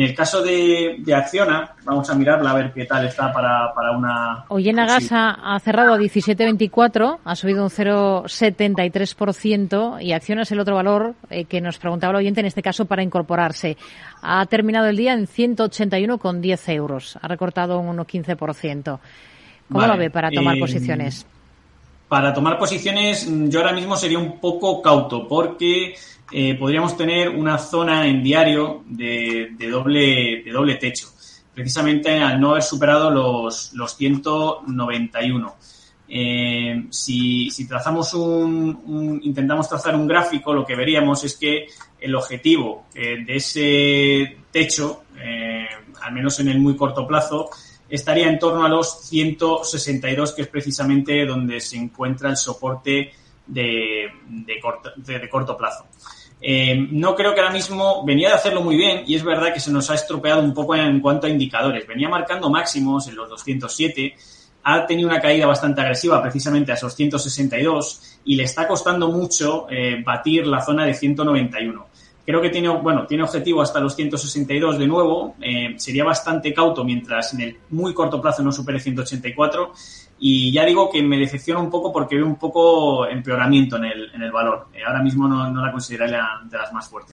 En el caso de, de Acciona, vamos a mirarla a ver qué tal está para, para una... Oyena Gas ha, cerrado a 17.24, ha subido un 0,73% y Acciona es el otro valor eh, que nos preguntaba el oyente, en este caso para incorporarse. Ha terminado el día en 181,10 euros, ha recortado un 1,15%. ¿Cómo lo ve para tomar eh, posiciones? Para tomar posiciones, yo ahora mismo sería un poco cauto porque eh, podríamos tener una zona en diario de, doble, de doble techo, precisamente al no haber superado los, los 191. Eh, si, trazamos un, intentamos trazar un gráfico, lo que veríamos es que el objetivo eh, de ese techo, al menos en el muy corto plazo, estaría en torno a los 162, que es precisamente donde se encuentra el soporte de, de, corto, plazo. Eh, no creo que ahora mismo venía de hacerlo muy bien y es verdad que se nos ha estropeado un poco en cuanto a indicadores. Venía marcando máximos en los 207, ha tenido una caída bastante agresiva precisamente a esos 162 y le está costando mucho eh, batir la zona de 191. Creo que tiene, bueno, tiene objetivo hasta los 162 de nuevo. Eh, sería bastante cauto mientras en el muy corto plazo no supere 184 y ya digo que me decepciona un poco porque veo un poco empeoramiento en el, en el valor. Eh, ahora mismo no, no la consideraría de las más fuertes.